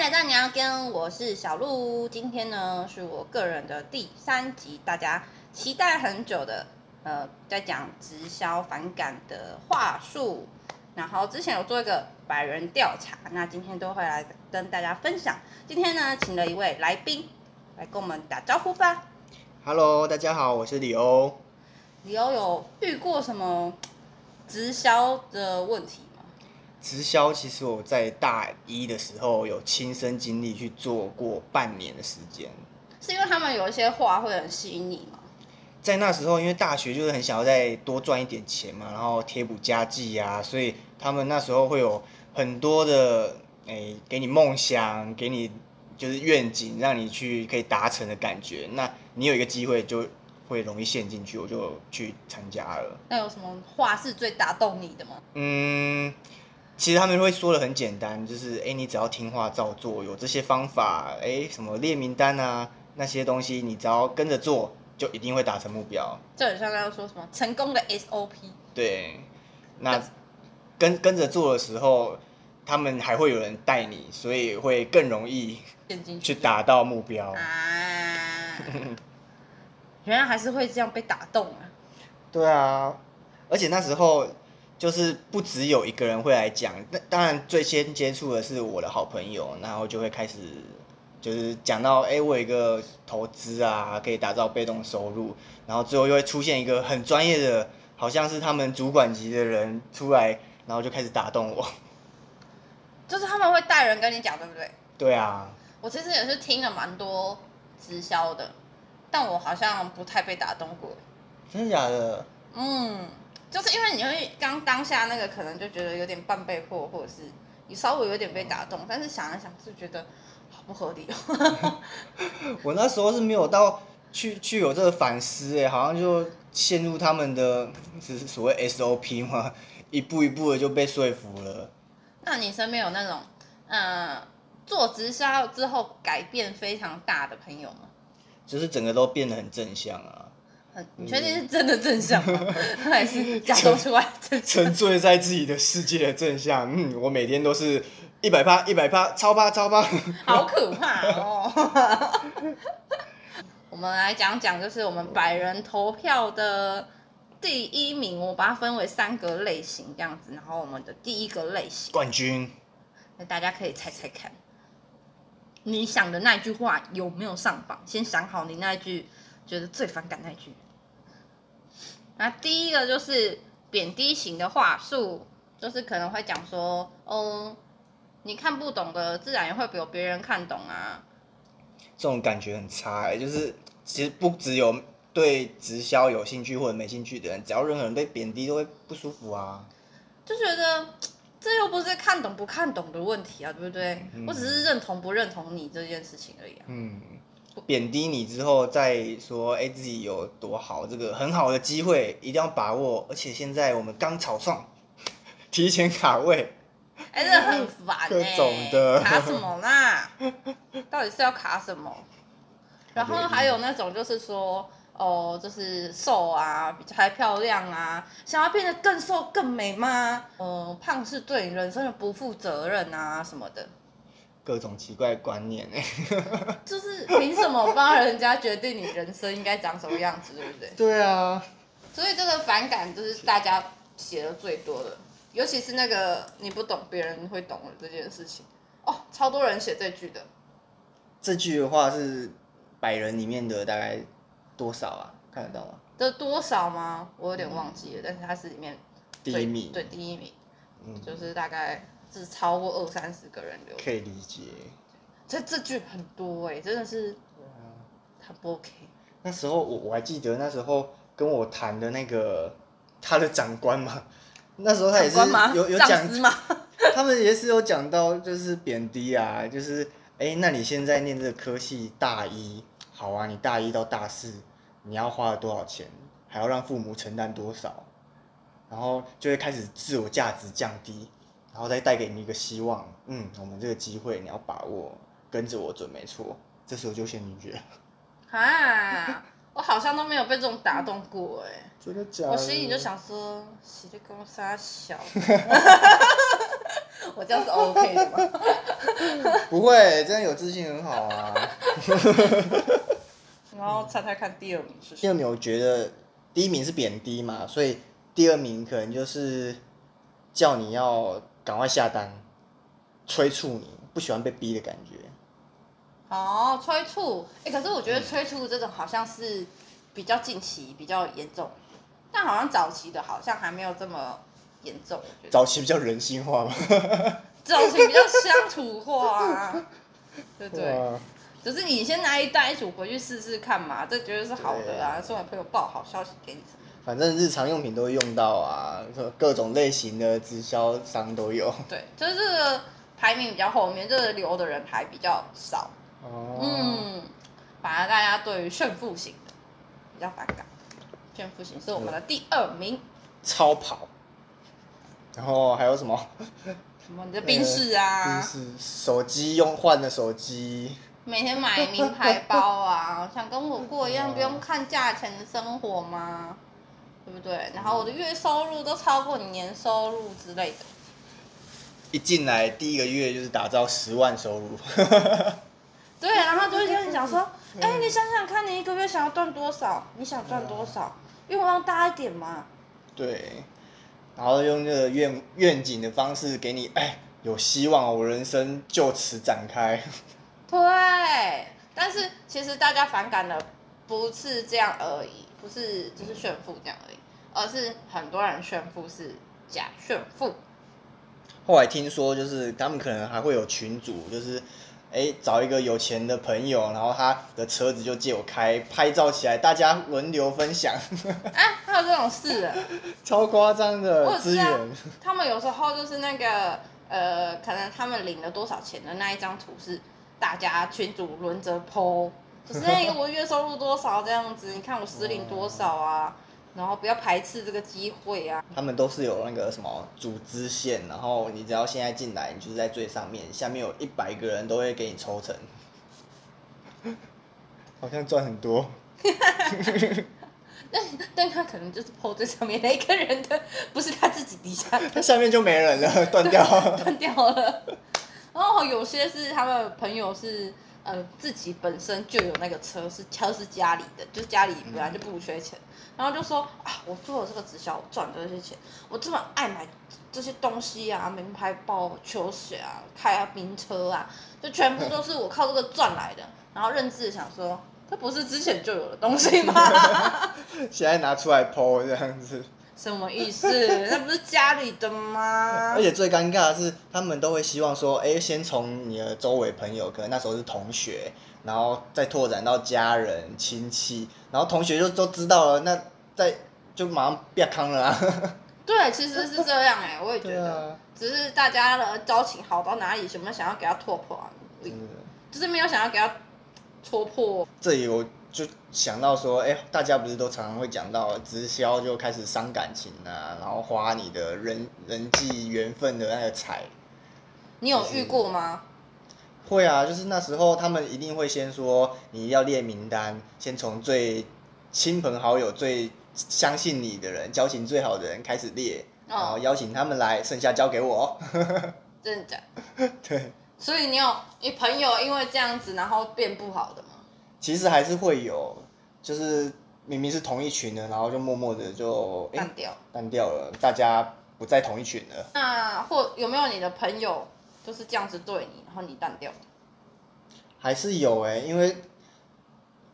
来到你要跟我是小鹿，今天呢是我个人的第三集，大家期待很久的，呃，在讲直销反感的话术。然后之前有做一个百人调查，那今天都会来跟大家分享。今天呢，请了一位来宾来跟我们打招呼吧。Hello，大家好，我是李欧。李欧有遇过什么直销的问题吗？直销其实我在大一的时候有亲身经历去做过半年的时间。是因为他们有一些话会很吸引你吗？在那时候，因为大学就是很想要再多赚一点钱嘛，然后贴补家计啊，所以他们那时候会有很多的诶、给你梦想，给你就是愿景，让你去可以达成的感觉。那你有一个机会就会容易陷进去，我就去参加了。那有什么话是最打动你的吗？嗯，其实他们会说的很简单，就是哎、诶你只要听话照做，有这些方法，哎、什么列名单啊那些东西，你只要跟着做，就一定会达成目标。就很像刚刚说什么成功的 SOP，对，那跟跟着做的时候，他们还会有人带你，所以会更容易去去达到目标。啊！原来还是会这样被打动啊！对啊，而且那时候就是不只有一个人会来讲，那当然最先接触的是我的好朋友，然后就会开始就是讲到，哎、我有一个投资啊，可以打造被动收入，然后最后又会出现一个很专业的，好像是他们主管级的人出来，然后就开始打动我。就是他们会带人跟你讲，对不对？对啊，我其实也是听了蛮多直销的，但我好像不太被打动过。真的假的？嗯，就是因为你会刚当下那个可能就觉得有点半被迫，或者是你稍微有点被打动，但是想了想就觉得好不合理哦。我那时候是没有到去去有这个反思，哎，好像就陷入他们的只是所谓 SOP 嘛，一步一步的就被说服了。那你身边有那种，呃，做直销之后改变非常大的朋友吗？就是整个都变得很正向啊，很，你确定是真的正向吗？还是假装出来正向？沉醉在自己的世界的正向。嗯，我每天都是一百趴，一百趴，超趴，超趴。好可怕哦！我们来讲讲，就是我们百人投票的第一名，我把它分为三个类型这样子。然后我们的第一个类型，冠军，那大家可以猜猜看，你想的那句话有没有上榜？先想好你那一句觉得最反感那句。那第一个就是贬低型的话术，就是可能会讲说，哦，你看不懂的，自然也会有别人看懂啊。这种感觉很差哎、就是其实不只有对直销有兴趣或者没兴趣的人，只要任何人被贬低都会不舒服啊。就觉得这又不是看懂不看懂的问题啊，对不对？我只是认同不认同你这件事情而已啊。嗯，贬低你之后再说，哎、自己有多好，这个很好的机会一定要把握。而且现在我们刚草创，提前卡位，哎、这很烦哎、各种的卡什么啦？到底是要卡什么？然后还有那种就是说，哦，就是瘦啊，比较还漂亮啊，想要变得更瘦更美吗？嗯、胖是对你人生的不负责任啊什么的。各种奇怪观念哎、就是凭什么帮人家决定你人生应该长什么样子，对不对？对啊，所以这个反感就是大家写的最多的，尤其是那个你不懂别人会懂的这件事情。哦，超多人写这句的，这句的话是百人里面的大概多少啊？看得到吗？这多少吗？我有点忘记了，但是它是里面第一名，对第一名，嗯，就是大概是超过二三十个人留。可以理解。这这句很多哎、真的是他不 OK。那时候我我还记得那时候跟我谈的那个他的长官嘛，那时候他也是？有有讲？他们也是有讲到就是贬低啊，就是哎、诶那你现在念这个科系大一，好啊，你大一到大四你要花了多少钱，还要让父母承担多少，然后就会开始自我价值降低，然后再带给你一个希望，嗯，我们这个机会你要把握，跟着我准没错，这时候就陷进去了，啊，我好像都没有被这种打动过哎、真的假的？我心里就想说，洗力公杀小，我这样是 OK 的吗？不会，这样有自信很好啊。然后猜猜看第二名是第？二名我觉得第一名是贬低嘛，所以第二名可能就是叫你要赶快下单，催促你，不喜欢被逼的感觉。哦，催促，哎、可是我觉得催促这种好像是比较近期比较严重，但好像早期的好像还没有这么严重，我觉得早期比较人性化嘛，早期比较乡土化啊，对不对？哇只是你先拿一袋一组回去试试看嘛，这绝对是好的啊！送给朋友报好消息给你。反正日常用品都会用到啊，各种类型的直销商都有。对，就是这个排名比较后面，这个留的人还比较少。哦，嗯，反而大家对于炫富型的比较反感。炫富型是我们的第二名，超跑，然后还有什么？什么你的宾士啊，就是手机用换的手机，每天买名牌包啊，想跟我过一样不用看价钱的生活吗？对不对？然后我的月收入都超过你年收入之类的。一进来第一个月就是打造十万收入。对，然后就会跟你讲说，哎、你想想看，你一个月想要赚多少？你想赚多少？愿望大一点嘛。对，然后用这个愿愿景的方式给你，哎，有希望，我人生就此展开。对，但是其实大家反感的不是这样而已，不是就是炫富这样而已，而是很多人炫富是假炫富。后来听说，就是他们可能还会有群主，就是哎找一个有钱的朋友，然后他的车子就借我开，拍照起来，大家轮流分享，啊，还有这种事啊，超夸张的资源。他们有时候就是那个呃，可能他们领了多少钱的那一张图是大家群主轮着 PO，就是那个 我月收入多少这样子，你看我实领多少啊，然后不要排斥这个机会啊。他们都是有那个什么组织线，然后你只要现在进来，你就是在最上面，下面有一百个人都会给你抽成，好像赚很多。但但他可能就是 PO 最上面那一个人的，不是他自己底下的那下面就没人了，断掉。断掉了。然后有些是他们朋友是呃自己本身就有那个车，是车是家里的，就是家里本来就不缺钱，然后就说啊，我做了这个直销，我赚了这些钱，我这么爱买这些东西啊，名牌包、球鞋啊，开啊名车啊，就全部都是我靠这个赚来的。然后认知想说，这不是之前就有的东西吗？现在拿出来剖这样子，什么意思？那不是家里的吗？而且最尴尬的是，他们都会希望说，哎、先从你的周围朋友，可能那时候是同学，然后再拓展到家人、亲戚，然后同学就都知道了，那再就马上变康了啊。对，其实是这样哎、我也觉得。啊，只是大家的交情好到哪里，有没有想要给他戳破啊？就是没有想要给他戳破。这里我就想到说，哎、大家不是都常常会讲到直销就开始伤感情啊，然后花你的人人际缘分的那个财。你有遇过吗？会啊，就是那时候他们一定会先说你要列名单，先从最亲朋好友、最相信你的人、交情最好的人开始列，然后哦，邀请他们来，剩下交给我。真的假的？对，所以你有你朋友因为这样子，然后变不好的吗？其实还是会有，就是明明是同一群的，然后就默默的就哎、淡掉。淡掉了，大家不在同一群了。那或有没有你的朋友就是这样子对你，然后你淡掉？还是有哎、因为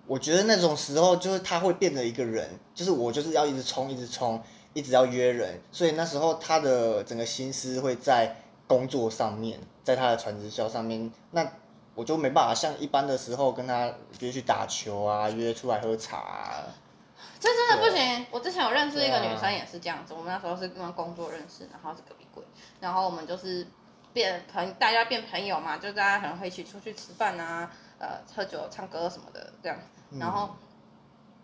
我觉得那种时候就是他会变得一个人，就是我就是要一直冲，一直冲，一直要约人，所以那时候他的整个心思会在工作上面，在他的传直销上面，那我就没办法像一般的时候跟他约去打球啊，约出来喝茶、啊，这真的不行。我之前有认识一个女生也是这样子，我们那时候是因为工作认识，然后是隔壁柜，然后我们就是变朋，大家变朋友嘛，就大家可能会一起出去吃饭啊，呃，喝酒、唱歌什么的这样。然后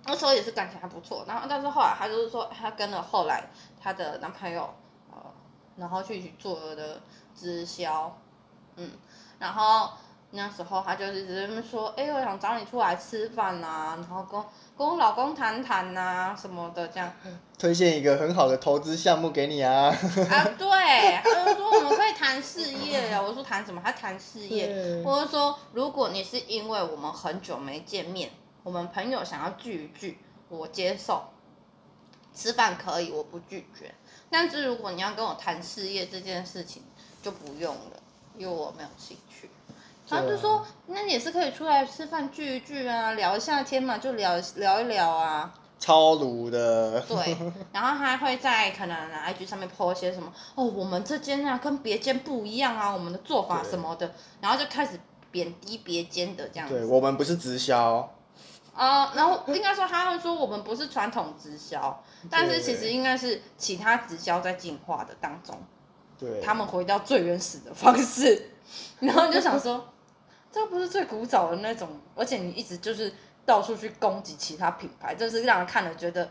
那时候也是感情还不错，然后但是后来她就是说，她跟了后来她的男朋友，呃，然后去做了的直销，嗯，然后那时候她就是直接说，哎、我想找你出来吃饭呐、然后跟跟我老公谈谈呐什么的这样。推荐一个很好的投资项目给你啊。啊，对，他就说我们可以谈事业呀。我说谈什么？他谈事业。我就说，如果你是因为我们很久没见面，我们朋友想要聚一聚，我接受。吃饭可以，我不拒绝。但是如果你要跟我谈事业这件事情，就不用了，因为我没有兴趣。他就说，那也是可以出来吃饭聚一聚啊，聊一下天嘛，就聊聊一聊啊。超鲁的。对，然后他会在可能 IG 上面 po 一些什么哦，我们这间啊跟别间不一样啊，我们的做法什么的，然后就开始贬低别间的这样子对。我们不是直销，啊、然后应该说他会说我们不是传统直销，但是其实应该是其他直销在进化的当中，对，他们回到最原始的方式，然后你就想说，这不是最古早的那种，而且你一直就是到处去攻击其他品牌，这是让人看了觉得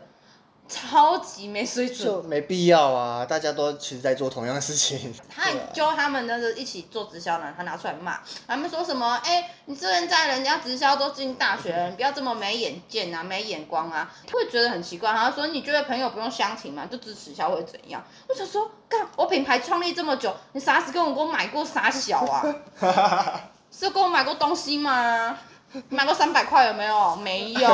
超级没水准。就没必要啊，大家都其实在做同样的事情。他还揪他们那个一起做直销的，他拿出来骂，他们说什么？哎、你现在人家直销都进大学了，你 不要这么没眼见啊，没眼光啊，会觉得很奇怪。他说你觉得朋友不用相亲吗？就支持销会怎样？我想说，干我品牌创立这么久，你啥时跟我给我买过啥小啊？是有跟我买过东西吗？买过三百块有没有？没有。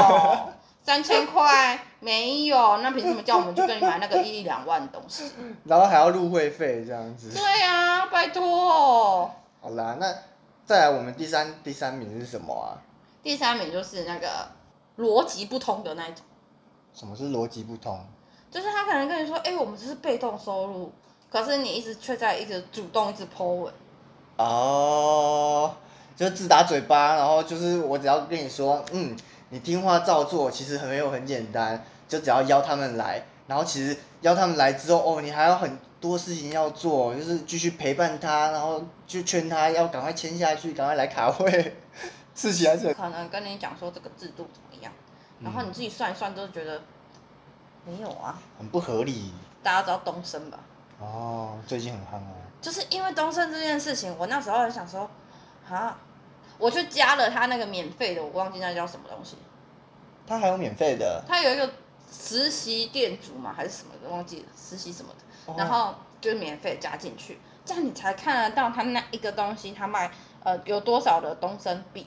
三千块没有，那凭什么叫我们去跟你买那个一两万的东西？然后还要入会费这样子。对呀、拜托。好啦，那再来我们第三第三名是什么啊？第三名就是那个逻辑不通的那一种，什么是逻辑不通？就是他可能跟你说，哎、我们这是被动收入，可是你一直却在一直主动一直 po 文，哦，就自打嘴巴，然后就是我只要跟你说，嗯，你听话照做，其实很没有很简单，就只要邀他们来，然后其实邀他们来之后，哦，你还有很多事情要做，就是继续陪伴他，然后就劝他要赶快签下去，赶快来卡会，事情还是很可能跟你讲说这个制度怎么样，然后你自己算一算都觉得没有啊。很不合理。大家知道东升吧？哦，最近很夯哦。就是因为东升这件事情，我那时候很想说，啊，我去加了他那个免费的，我忘记那叫什么东西，他还有免费的，他有一个实习店主嘛还是什么的，忘记了实习什么的。哦。然后就是免费加进去，这样你才看得到他那一个东西他卖呃有多少的东升币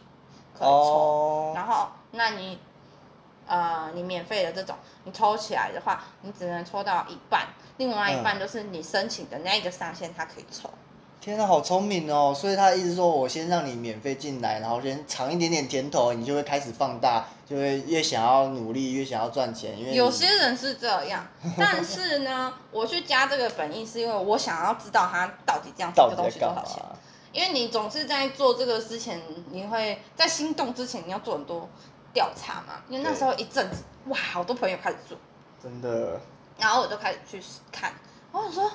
可以抽，哦，然后那你呃你免费的这种你抽起来的话，你只能抽到一半，另外一半就是你申请的那一个上限它可以抽。天呐，好聪明哦！所以他一直说我先让你免费进来，然后先尝一点点甜头，你就会开始放大，就会越想要努力，越想要赚钱，因为有些人是这样，但是呢，我去加这个本意是因为我想要知道他到底这样这到个东西多少？钱。因为你总是在做这个之前，你会在心动之前，你要做很多调查嘛。因为那时候一阵子，哇，好多朋友开始做，真的，然后我就开始去看，然后我说，妈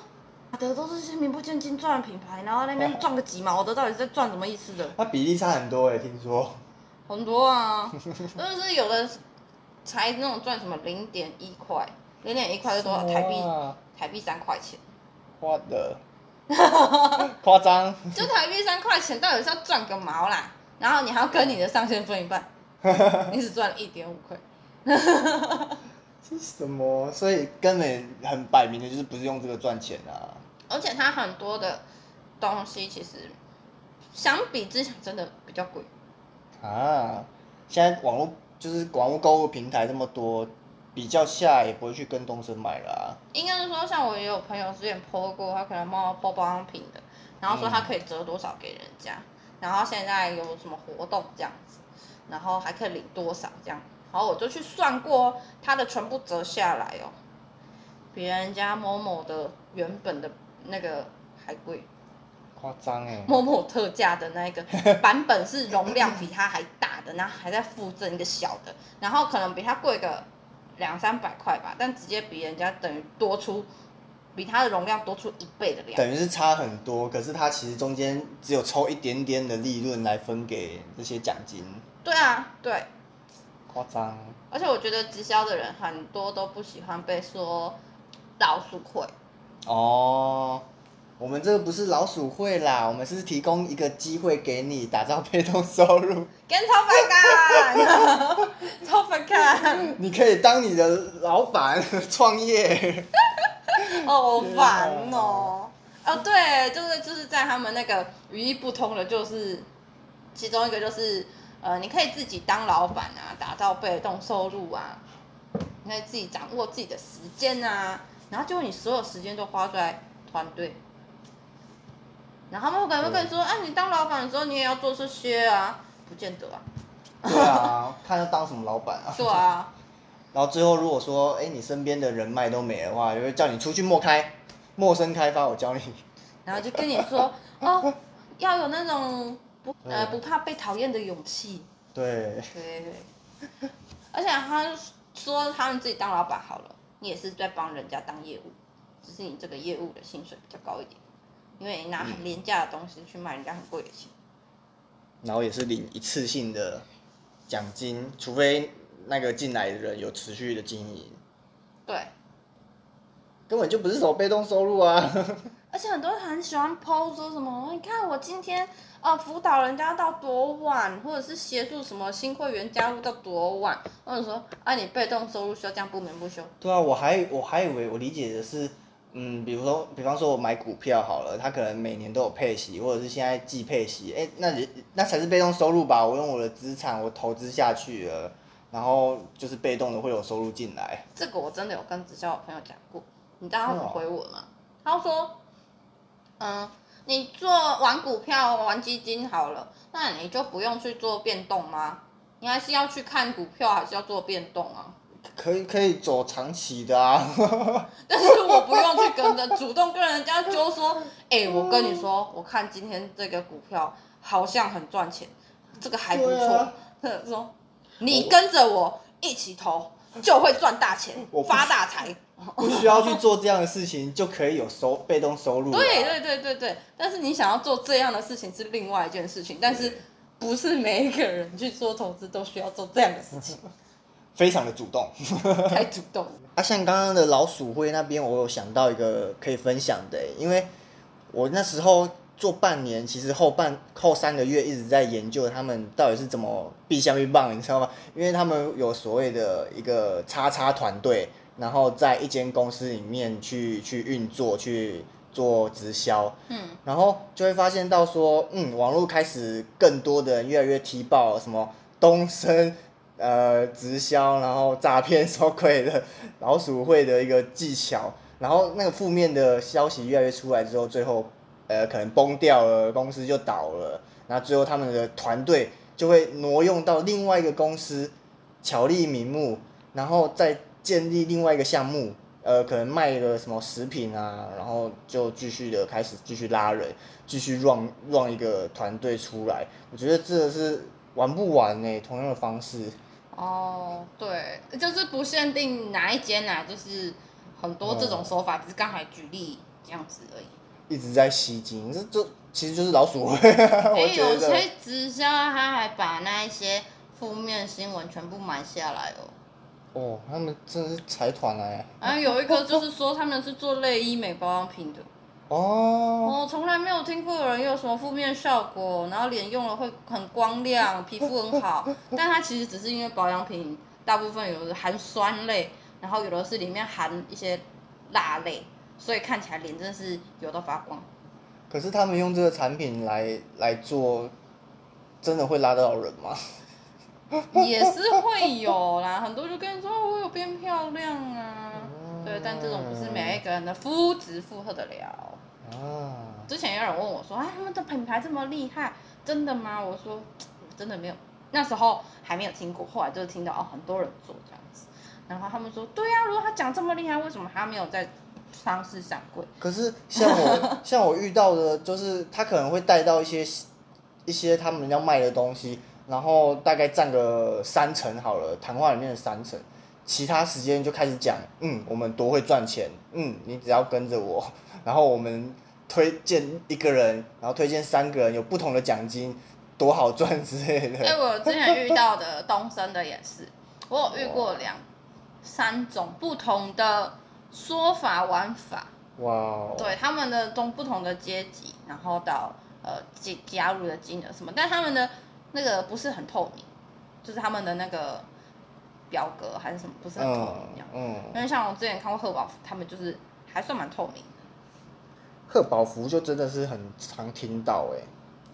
的都是些名不见经传的品牌，然后那边赚个几毛的，到底是在赚什么意思的？它比例差很多哎，听说。很多啊，就是有的才那种赚什么零点一块，零点一块是多少台币？台币三块钱，我的，夸张，就台币三块钱，到底是要赚个毛啦？然后你还要跟你的上线分一半，你只赚了一点五块。这是什么？所以根本很摆明的就是不是用这个赚钱啊。而且它很多的东西其实相比之前真的比较贵。啊，现在网络就是网络购物平台这么多，比较下也不会去跟东升买了啊。应该是说，像我也有朋友之前 PO 过，他可能帮我 PO 保养品的，然后说他可以折多少给人家，然后现在有什么活动这样子，然后还可以领多少这样，然后我就去算过他的全部折下来哦，比人家某某的原本的那个还贵。夸张哎。某某特价的那个 版本是容量比它还大的，然后还在附赠一个小的，然后可能比它贵个两三百块吧，但直接比人家等于多出，比它的容量多出一倍的量。等于是差很多，可是它其实中间只有抽一点点的利润来分给这些奖金，对啊，对，夸张。而且我觉得直销的人很多都不喜欢被说老鼠会，哦，我们这个不是老鼠会啦，我们是提供一个机会给你打造被动收入，跟超反感，超反感，你可以当你的老板创业。哦，好烦哦。哦，对，就是就是在他们那个语义不通的，就是其中一个就是呃，你可以自己当老板啊，打造被动收入啊，你可以自己掌握自己的时间啊，然后就你所有时间都花在团队。然后他们可能会跟你说，哎、你当老板的时候你也要做这些啊，不见得啊。对啊，看要当什么老板啊。对啊，然后最后如果说，哎，你身边的人脉都没的话，就会叫你出去陌开，陌生开发，我教你。然后就跟你说，哦，要有那种不呃不怕被讨厌的勇气。对，对，而且他说他们自己当老板好了，你也是在帮人家当业务，只是你这个业务的薪水比较高一点，因为你拿很廉价的东西去卖人家很贵的钱。然后也是领一次性的奖金，除非那个进来的人有持续的经营，对，根本就不是什么被动收入啊。而且很多人很喜欢 PO 说什么，你看我今天呃辅导人家到多晚，或者是协助什么新会员加入到多晚，或者说啊你被动收入需要这样不眠不休。对啊，我还我还以为我理解的是，嗯，比如说，比方说我买股票好了，他可能每年都有配息，或者是现在季配息，哎，那你那才是被动收入吧？我用我的资产我投资下去了，然后就是被动的会有收入进来。这个我真的有跟直销的朋友讲过，你知道他怎么哦回我吗？他说，嗯，你做玩股票、玩基金好了，那你就不用去做变动吗？你还是要去看股票，还是要做变动啊？可以可以走长期的啊，但是我不用去跟着主动跟人家就说，哎、我跟你说，我看今天这个股票好像很赚钱，这个还不错说，你跟着我一起投，就会赚大钱发大财。不需要去做这样的事情就可以有收被动收入了。对对对对对，但是你想要做这样的事情是另外一件事情，但是不是每一个人去做投资都需要做这样的事情，非常的主动。太主动了。啊，像刚刚的老鼠会那边，我有想到一个可以分享的欸，因为我那时候做半年，其实后半后三个月一直在研究他们到底是怎么避香槟棒，你知道吗？因为他们有所谓的一个叉叉团队，然后在一间公司里面去去运作去做直销，嗯，然后就会发现到说，嗯，网络开始更多的人越来越踢爆什么东升。呃，直销，然后诈骗收鬼的老鼠会的一个技巧，然后那个负面的消息越来越出来之后，最后呃可能崩掉了，公司就倒了，然后最后他们的团队就会挪用到另外一个公司，巧立名目，然后再建立另外一个项目，呃，可能卖个什么食品啊，然后就继续的开始继续拉人，继续 run run 一个团队出来，我觉得这个是玩不完呢、同样的方式。哦，对，就是不限定哪一间啊，就是很多这种手法，只是刚才举例这样子而已。一直在吸金，这这其实就是老鼠会。有些直销他还把那一些负面新闻全部买下来哦。哦，他们真的是财团哎。然后有一个就是说他们是做类医美保养品的，哦，我从来没有听过有人有什么负面效果，然后脸用了会很光亮，皮肤很好，但它其实只是因为保养品大部分有的含酸类，然后有的是里面含一些蜡类，所以看起来脸真的是油到发光。可是他们用这个产品来来做，真的会拉得到人吗？也是会有啦，很多就跟你说哦我有变漂亮啊，对，但这种不是每一个人的肤质负荷得了。啊，之前有人问我说：“啊，他们的品牌这么厉害，真的吗？”我说：“真的没有，那时候还没有听过，后来就是听到哦，很多人做这样子。然后他们说：“对呀、如果他讲这么厉害，为什么他没有在上市上柜？可是像我 像我遇到的，就是他可能会带到一些一些他们要卖的东西，然后大概占个三成好了，谈话里面的三成，其他时间就开始讲，嗯，我们多会赚钱，嗯，你只要跟着我，然后我们推荐一个人，然后推荐三个人，有不同的奖金，多好赚之类的。哎，我之前遇到的东升的也是，我有遇过两三种不同的说法玩法，哇哦，对他们的中不同的阶级，然后到呃加加入的金额什么，但他们的那个不是很透明，就是他们的那个表格还是什么不是很透明一样。嗯，因为像我之前看过贺宝福，他们就是还算蛮透明的，贺宝福就真的是很常听到哎，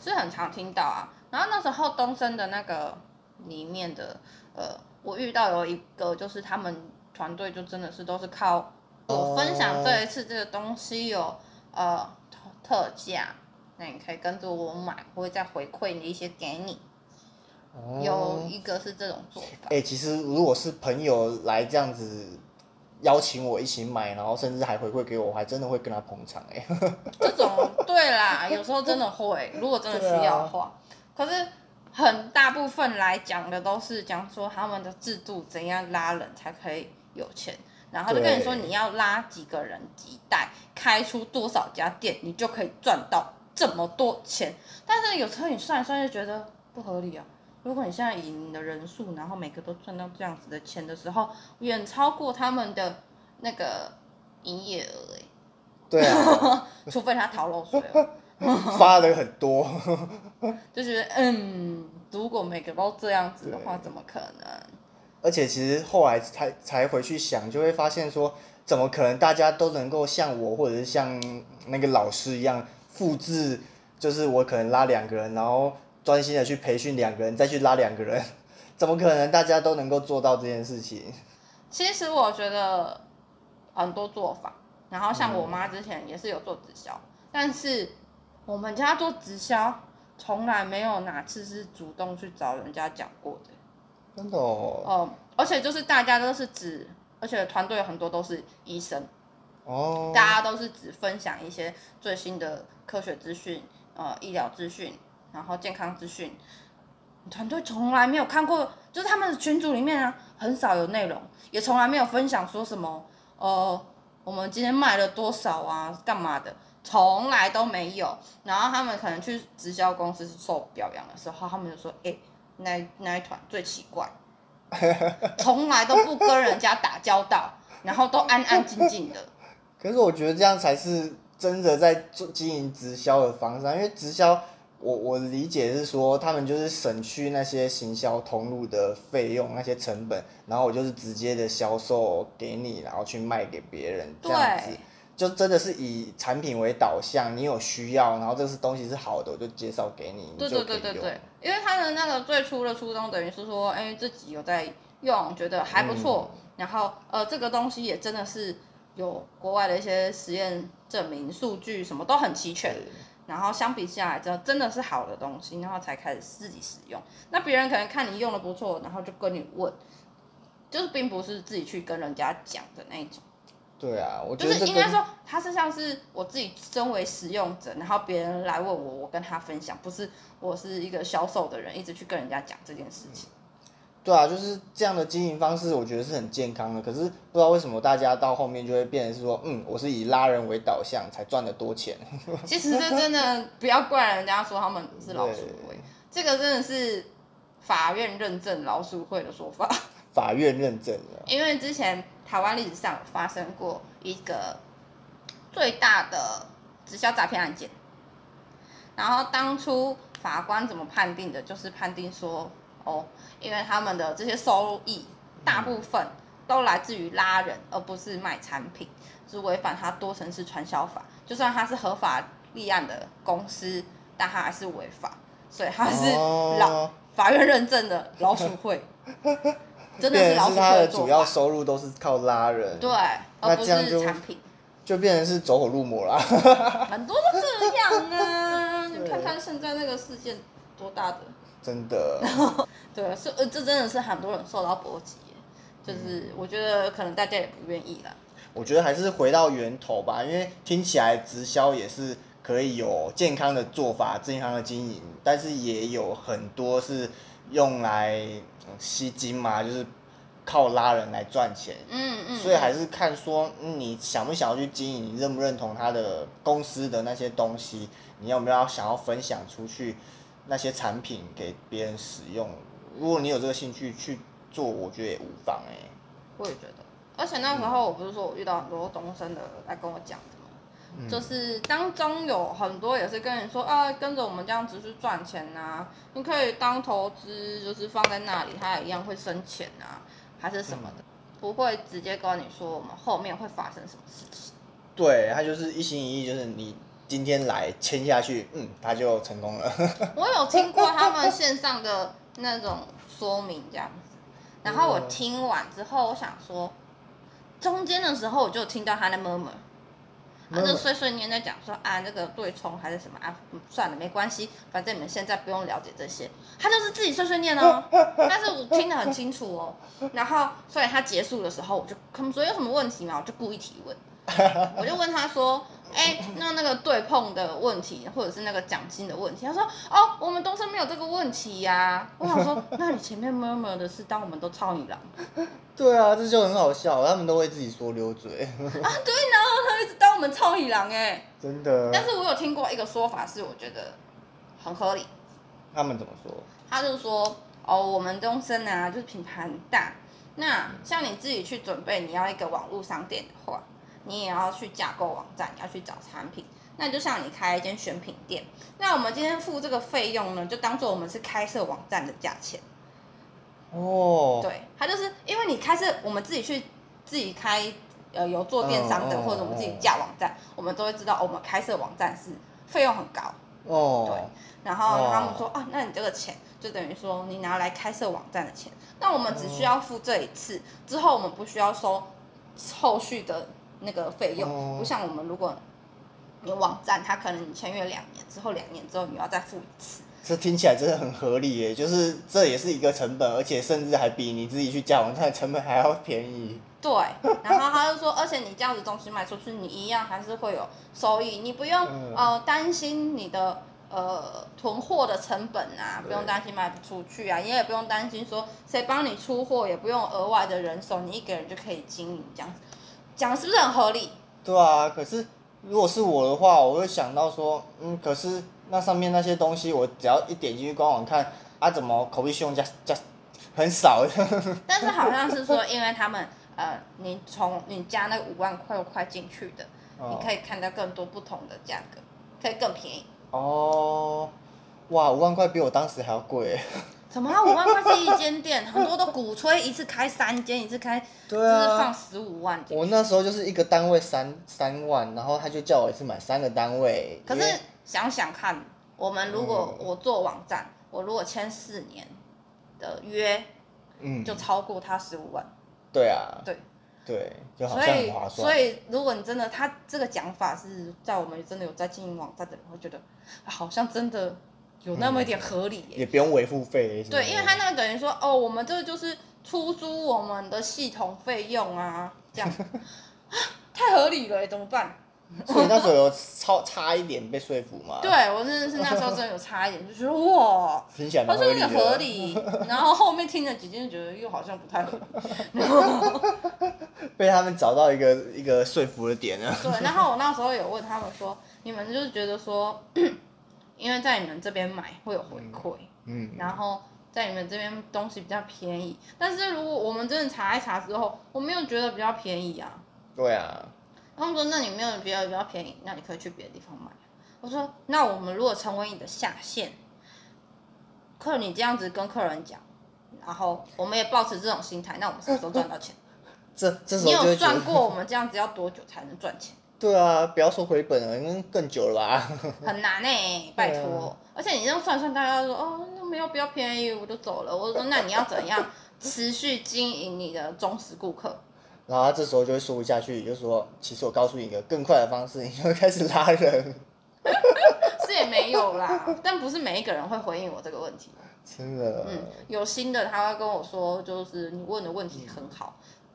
是很常听到啊。然后那时候东升的那个里面的呃，我遇到有一个就是他们团队就真的是都是靠我分享这一次这个东西有呃特特价，那你可以跟着我买，我会再回馈你一些给你。哦有一个是这种做法，哎、其实如果是朋友来这样子邀请我一起买，然后甚至还回馈给我，我还真的会跟他捧场哎、这种对啦，有时候真的会，如果真的需要的话。可是很大部分来讲的都是讲说他们的制度怎样拉人才可以有钱，然后就跟你说你要拉几个人几代，开出多少家店，你就可以赚到这么多钱。但是有时候你算一算就觉得不合理啊。如果你现在以你的人数，然后每个都赚到这样子的钱的时候，远超过他们的那个营业额哎，对啊，除非他逃漏税哦。发的很多，就觉得嗯，如果每个都这样子的话，怎么可能？而且其实后来才才回去想，就会发现说，怎么可能大家都能够像我或者是像那个老师一样复制，就是我可能拉两个人，然后专心的去培训两个人，再去拉两个人，怎么可能大家都能够做到这件事情？其实我觉得很多做法，然后像我妈之前也是有做直销，但是我们家做直销从来没有哪次是主动去找人家讲过的。真的哦，哦、而且就是大家都是指，而且团队有很多都是医生，哦，大家都是只分享一些最新的科学资讯、呃医疗资讯，然后健康资讯。团队从来没有看过，就是他们的群组里面啊，很少有内容，也从来没有分享说什么，呃，我们今天卖了多少啊，干嘛的，从来都没有。然后他们可能去直销公司受表扬的时候，他们就说，哎、那那一团最奇怪，从来都不跟人家打交道，然后都安安静静的。可是我觉得这样才是真的在做经营直销的方式啊，因为直销，我我理解是说，他们就是省去那些行销通路的费用、那些成本，然后我就是直接的销售给你，然后去卖给别人，这样子对，就真的是以产品为导向，你有需要，然后这是东西是好的，我就介绍给你，你对。对对对对，因为他的那个最初的初衷等于是说，哎，自己有在用，觉得还不错，嗯然后呃，这个东西也真的是有国外的一些实验证明，数据什么都很齐全，然后相比下来，之后真的是好的东西，然后才开始自己使用。那别人可能看你用的不错，然后就跟你问，就是并不是自己去跟人家讲的那一种。对啊，我觉就得这跟是应该说，它是像是我自己身为使用者，然后别人来问我，我跟他分享，不是我是一个销售的人，一直去跟人家讲这件事情。对啊，就是这样的经营方式，我觉得是很健康的。可是不知道为什么大家到后面就会变成是说，嗯，我是以拉人为导向才赚得多钱。其实这真的不要怪人家说他们是老鼠会，这个真的是法院认证老鼠会的说法。法院认证的，因为之前台湾历史上有发生过一个最大的直销诈骗案件，然后当初法官怎么判定的？就是判定说，哦，因为他们的这些收益大部分都来自于拉人，而不是卖产品，是违反他多层次传销法。就算他是合法立案的公司，但他还是违法，所以他是老、哦法院认证的老鼠会。真的是老鼠会，主要收入都是靠拉人，对，而不是产品。就变成是走火入魔啦。很多都这样啊！你看看现在那个事件多大的，真的，对，是呃，这真的是很多人受到波及，就是嗯我觉得可能大家也不愿意啦。我觉得还是回到源头吧，因为听起来直销也是可以有健康的做法、健康的经营，但是也有很多是用来嗯吸金嘛，就是靠拉人来赚钱。嗯嗯，所以还是看说、嗯你想不想要去经营，你认不认同他的公司的那些东西，你有没有想要分享出去那些产品给别人使用？如果你有这个兴趣去做，我觉得也无妨哎、我也觉得。而且那时候我不是说我遇到很多东升的来跟我讲的吗？就是当中有很多也是跟你说，啊，跟着我们这样子去赚钱呐、你可以当投资，就是放在那里，它也一样会生钱啊，还是什么的，不会直接跟你说我们后面会发生什么事情。对他就是一心一意，就是你今天来签下去，嗯，他就成功了。我有听过他们线上的那种说明这样子，然后我听完之后，我想说，中间的时候我就听到他在 murmur，他就碎碎念在讲说啊那个对冲还是什么啊，嗯算了没关系，反正你们现在不用了解这些，他就是自己碎碎念哦，但是我听得很清楚哦，然后所以他结束的时候，我就他们说有什么问题吗？我就故意提问。我就问他说：“哎、那那个对碰的问题，或者是那个奖金的问题？”他说：“哦，我们东升没有这个问题呀、我想说，那你前面 murmur 的是当我们都超你了对啊，这就很好笑，他们都会自己说溜嘴，啊？对，然后他一直当我们超你狼哎。真的。但是我有听过一个说法，是我觉得很合理。他们怎么说？他就说：“哦，我们东升啊，就是品牌很大。那像你自己去准备，你要一个网络商店的话，你也要去架构网站，你要去找产品。那就像你开一间选品店，那我们今天付这个费用呢，就当做我们是开设网站的价钱。哦，对，他就是因为你开设，我们自己去自己开，呃，有做电商的，或者我们自己架网站，我们都会知道，哦我们开设网站是费用很高。哦，对然后哦他们说啊，那你这个钱就等于说你拿来开设网站的钱，那我们只需要付这一次，之后我们不需要收后续的那个费用，哦。不像我们如果你网站它可能你签约两年之后，两年之后你要再付一次，这听起来真的很合理耶，就是这也是一个成本，而且甚至还比你自己去架网站的成本还要便宜。对，然后他就说，而且你这样子东西卖出去，你一样还是会有收益，你不用、嗯。呃担心你的呃囤货的成本啊，不用担心卖不出去啊，你也不用担心说谁帮你出货，也不用额外的人手，你一个人就可以经营这样子，讲的是不是很合理？对啊，可是如果是我的话，我会想到说，嗯，可是那上面那些东西，我只要一点进去官网看，啊，怎么口碑信用加加很少？但是好像是说，因为他们呃，你从你加那五万块块进去的，你哦可以看到更多不同的价格，可以更便宜。哦，哇，五万块比我当时还要贵耶。怎么啊？五万块是一间店，很多都鼓吹一次开三间，一次开就对是放啊，十五万。我那时候就是一个单位三三万，然后他就叫我一次买三个单位。可是想想看，我们如果嗯我做网站，我如果签四年的约，嗯，就超过他十五万。对啊，对对，就好所以像很划，算。所以如果你真的，他这个讲法是在我们真的有在经营网站的人会觉得，啊好像真的有那么一点合理耶。也不用维护费。对，因为他那个等于说，哦，我们这个就是出租我们的系统费用啊，这样，啊太合理了耶，怎么办？所以那时候有超差一点被说服嘛。对，我真的是那时候真的有差一点，就觉得哇，听起来他。说有点合理，然后后面听了几件，觉得又好像不太合理。然后被他们找到一个一个说服的点了。对，然后我那时候有问他们说，你们就是觉得说，因为在你们这边买会有回馈，嗯，然后在你们这边东西比较便宜，但是如果我们真的查一查之后，我没有觉得比较便宜啊。对啊，他们说，那你没有觉得比较便宜，那你可以去别的地方买。我说，那我们如果成为你的下线，客人你这样子跟客人讲，然后我们也保持这种心态，那我们什么时候赚到钱？这这时你有算过我们这样子要多久才能赚钱？对啊，不要说回本了，因为更久了吧？很难呢、拜托啊。而且你这样算算，大家都说哦，那没有比较便宜，我就走了。我就说，那你要怎样持续经营你的忠实顾客？然后他这时候就会说不下去，就说：“其实我告诉你一个更快的方式，你就会开始拉人。是也没有啦，但不是每一个人会回应我这个问题。”真的。嗯，有新的他会跟我说，就是你问的问题很好，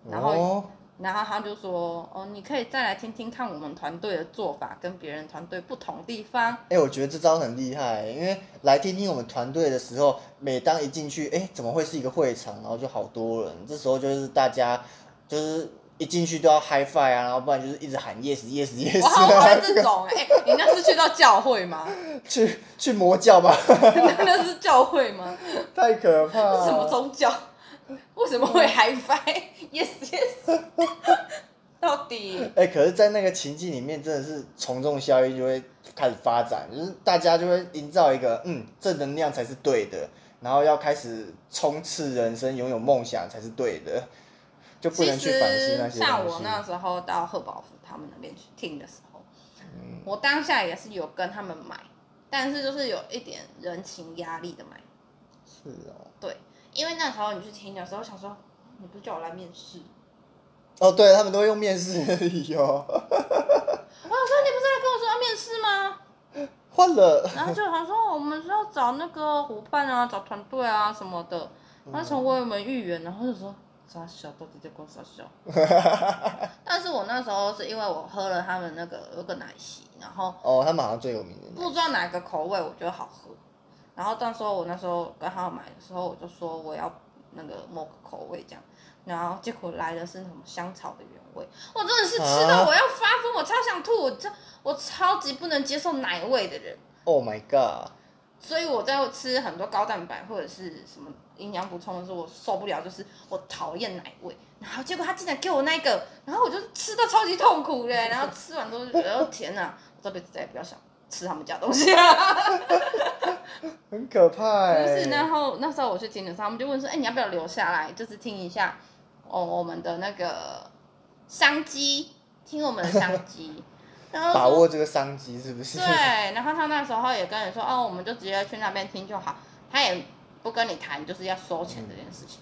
然后哦，然后他就说，哦，你可以再来听听看我们团队的做法跟别人团队不同地方。哎、我觉得这招很厉害，因为来听听我们团队的时候，每当一进去，哎、怎么会是一个会场，然后就好多人，这时候就是大家就是一进去都要 high five 啊，然后不然就是一直喊 yes yes yes 我好讨厌啊，这种 哎、你那是去到教会吗？去去魔教吧，那是教会吗？太可怕了。什么宗教？为什么会 high five？Yes yes。到底哎、可是，在那个情境里面，真的是从众效应就会开始发展，就是大家就会营造一个嗯正能量才是对的，然后要开始冲刺人生，拥有梦想才是对的，就不能去反思那些。像我那时候到贺宝福他们那边去听的时候，嗯我当下也是有跟他们买，但是就是有一点人情压力的买。是哦，对，因为那时候你去听的时候，想说你不是叫我来面试，哦，对他们都会用面试的理由，我想说你不是来跟我说要面试吗？换了，然后就想说我们是要找那个伙伴啊，找团队啊什么的，然后成为我们预言，然后就说傻小到底在跟我傻笑。但是我那时候是因为我喝了他们那个有个奶昔，然后哦，他们好像最有名的不知道哪个口味我觉得好喝，然后到时候我那时候刚好买的时候，我就说我要那个某个口味这样，然后结果来的是什么香草的原味，我真的是吃到我要发疯，我超想吐，我超我超级不能接受奶味的人。，Oh my god，所以我在吃很多高蛋白或者是什么营养补充的时候，我受不了，就是我讨厌奶味。然后结果他竟然给我那个，然后我就吃到超级痛苦嘞。然后吃完之后就觉得，哦天哪，我这辈子再也不要想吃他们家东西了。很可怕哎、就是，然后那时候我去听的时候，他们就问说，哎、你要不要留下来，就是听一下哦我们的那个商机，听我们的商机。然后把握这个商机是不是？对，然后他那时候也跟你说，哦，我们就直接去那边听就好，他也不跟你谈，就是要收钱这件事情。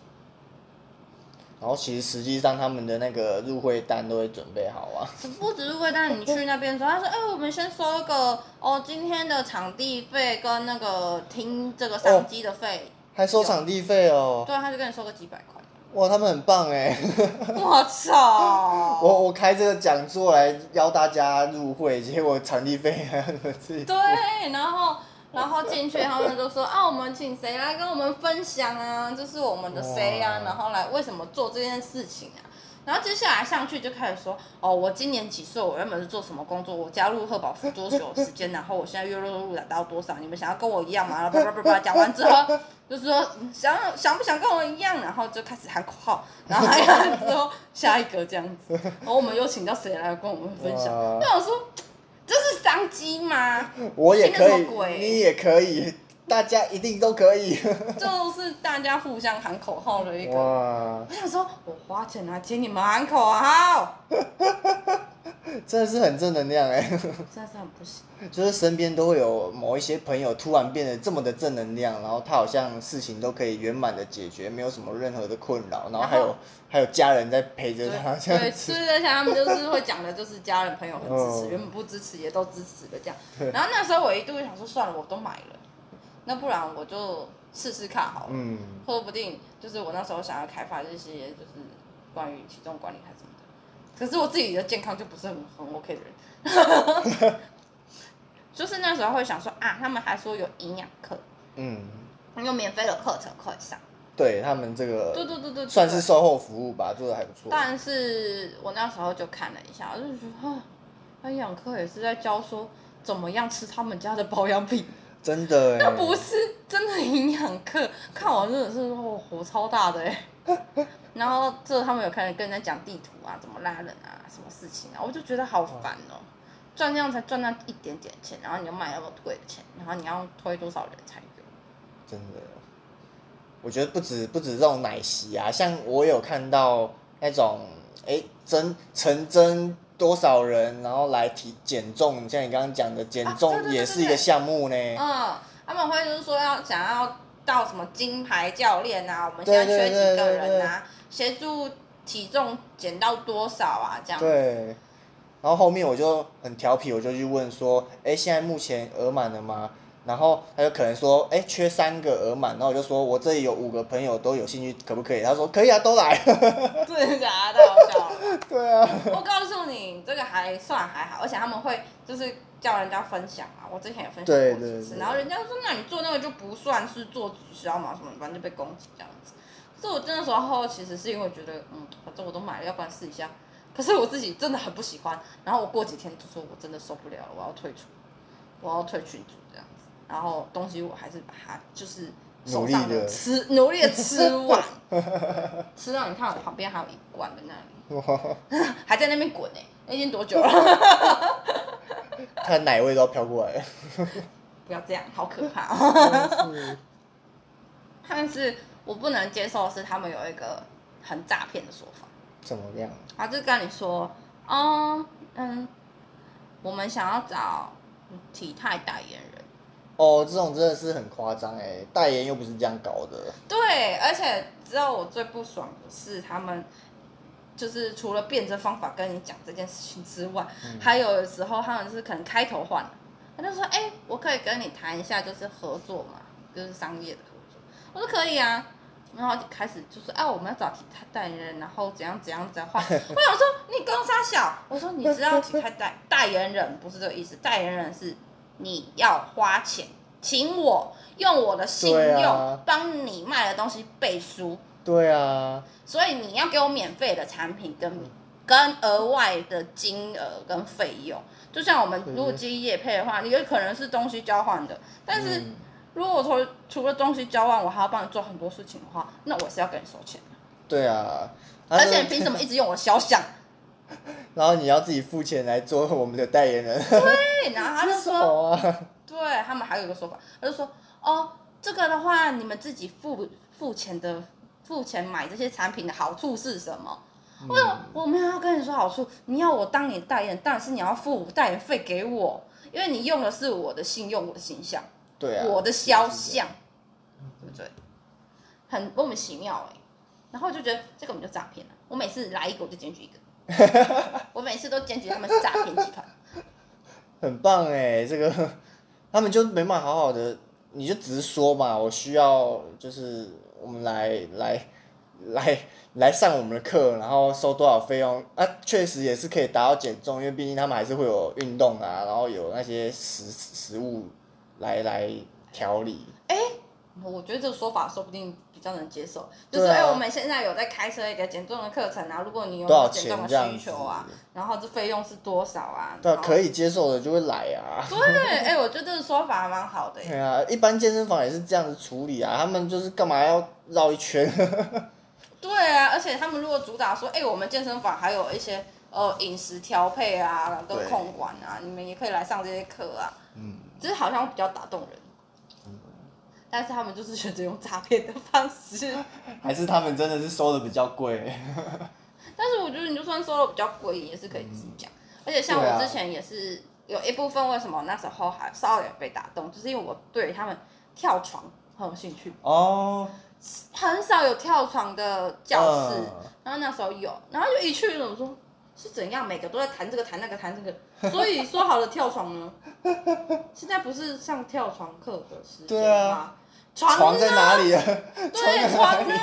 然后其实实际上他们的那个入会单都会准备好啊。不止入会单你去那边的时候，他说，哎、我们先收一个哦，今天的场地费跟那个听这个商机的费，还收场地费哦，对，他就跟你收个几百块。哇，他们很棒哎！我操！我我开这个讲座来邀大家入会，结果场地费还要自己。对，然后然后进去，他们就说啊，我们请谁来跟我们分享啊？这是我们的谁呀、哇然后来为什么做这件事情啊？然后接下来上去就开始说，哦，我今年几岁？我原本是做什么工作？我加入贺宝福多久的时间？然后我现在月入入达到多少？你们想要跟我一样吗？然后叭叭叭叭 讲完之后，就是说嗯想想不想跟我一样？然后就开始喊口号，然后喊完之后下一个这样子，然后我们又请到谁来跟我们分享？那我想说，这是商机吗？我也可以你也可以，大家一定都可以。就是大家互相喊口号的一个。哇，我想说，我花钱来请你们喊口号，真的是很正能量哎！真的是很不行。就是身边都会有某一些朋友突然变得这么的正能量，然后他好像事情都可以圆满的解决，没有什么任何的困扰，然后还有还有家人在陪着对他这对，样子。对对，像他们就是会讲的，就是家人朋友很支持，哦原本不支持也都支持的这样。然后那时候我一度想说，算了，我都买了，那不然我就试试看好了。嗯，说不定就是我那时候想要开发这些，就是关于体重管理还是什么的。可是我自己的健康就不是很很 OK 的人，就是那时候会想说啊，他们还说有营养课，嗯，有免费的课程可以上。对他们这个对对对对，算是售后服务吧，做的还不错。但是我那时候就看了一下，我就觉得啊，他营养课也是在教说怎么样吃他们家的保养品，真的哎，那不是真的营养课。看完真的是哦，火超大的哎。然后这他们有开始跟人家讲地图啊，怎么拉人啊，什么事情啊，我就觉得好烦哦。赚这样才赚那一点点钱，然后你要卖那么贵的钱，然后你要推多少人才有？真的，我觉得不止不止这种奶昔啊，像我有看到那种哎增成增多少人，然后来体减重，像你刚刚讲的减重也是一个项目呢。嗯，他们会就是说要想要到什么金牌教练啊，我们现在缺几个对人啊，协助体重减到多少啊，这样子。对，然后后面我就很调皮，我就去问说，哎，现在目前额满了吗？然后他就可能说，哎，缺三个额满，然后我就说我这里有五个朋友都有兴趣，可不可以？他说可以啊，都来。真的假的？太好笑了。对啊，我告诉你，这个还算还好，而且他们会就是叫人家分享啊。我之前也分享过几次，对对然后人家说，那你做那个就不算是做直销嘛，什么反正就被攻击这样子。所以我那时候其实是因为觉得，嗯，反正我都买了，要不然试一下。可是我自己真的很不喜欢，然后我过几天就说我真的受不了了，我要退出，我要退群组这样子。然后东西我还是把它就是手上努力的吃，努力的吃完。吃到你看我旁边还有一罐在那里，哇，还在那边滚呢、那已经多久了？它奶味都要飘过来了。不要这样，好可怕哦。但是我不能接受的是他们有一个很诈骗的说法，怎么样？他就跟你说，哦，嗯，我们想要找体态代言人。哦，这种真的是很夸张哎，代言又不是这样搞的。对，而且知道我最不爽的是他们。就是除了变着方法跟你讲这件事情之外，还有的时候他们是可能开头换了，他就说：“哎、我可以跟你谈一下，就是合作嘛，就是商业的合作。”我说：“可以啊。”然后就开始就是啊，我们要找其他代言人，然后怎样怎样怎样换。我想说你公差小，我说你知道体态代代言人不是这个意思，代言人是你要花钱请我用我的信对用啊帮你卖的东西背书，对啊，所以你要给我免费的产品跟跟额外的金额跟费用。就像我们如果接业配的话，你有可能是东西交换的，但是嗯如果我除除了东西交换，我还要帮你做很多事情的话，那我是要跟你收钱的。对啊。而且你凭什么一直用我的肖像？然后你要自己付钱来做我们的代言人。对，然后他就说，对他们还有一个说法，他就说，哦，这个的话你们自己付付钱的，付钱买这些产品的好处是什么？为什么我没有要跟你说好处？你要我当你代言，当然是你要付代言费给我，因为你用的是我的信用、我的形象、对啊。我的肖像，对不对？很莫名其妙哎、然后我就觉得这个我们就诈骗了。我每次来一个我就检举一个，我每次都坚决他们是诈骗集团。很棒哎，这个他们就没办法好好的，你就直说嘛，我需要就是我们来来来来上我们的课，然后收多少费用啊？确实也是可以达到减重，因为毕竟他们还是会有运动啊，然后有那些食食物来来调理。我觉得这个说法说不定比较能接受，就是哎、我们现在有在开设一个减重的课程啊，如果你有减重的需求啊，然后这费用是多少啊？对啊，可以接受的就会来啊。对，哎、我觉得这个说法蛮好的、对啊，一般健身房也是这样子处理啊，他们就是干嘛要绕一圈？对啊，而且他们如果主打说，哎、我们健身房还有一些呃饮食调配啊跟对控管啊，你们也可以来上这些课啊，嗯，就是好像比较打动人。但是他们就是选择用诈骗的方式，还是他们真的是收的比较贵？但是我觉得你就算收的比较贵，也是可以自己讲。而且像我之前也是有一部分，为什么那时候还稍微有被打动，就是因为我对他们跳床很有兴趣，哦，很少有跳床的教室，嗯。然后那时候有，然后就一去我说是怎样，每个都在弹这个弹那个弹这个，所以说好了跳床呢，现在不是上跳床课的时间吗啊？床床在呢哪里啊？对，床呢？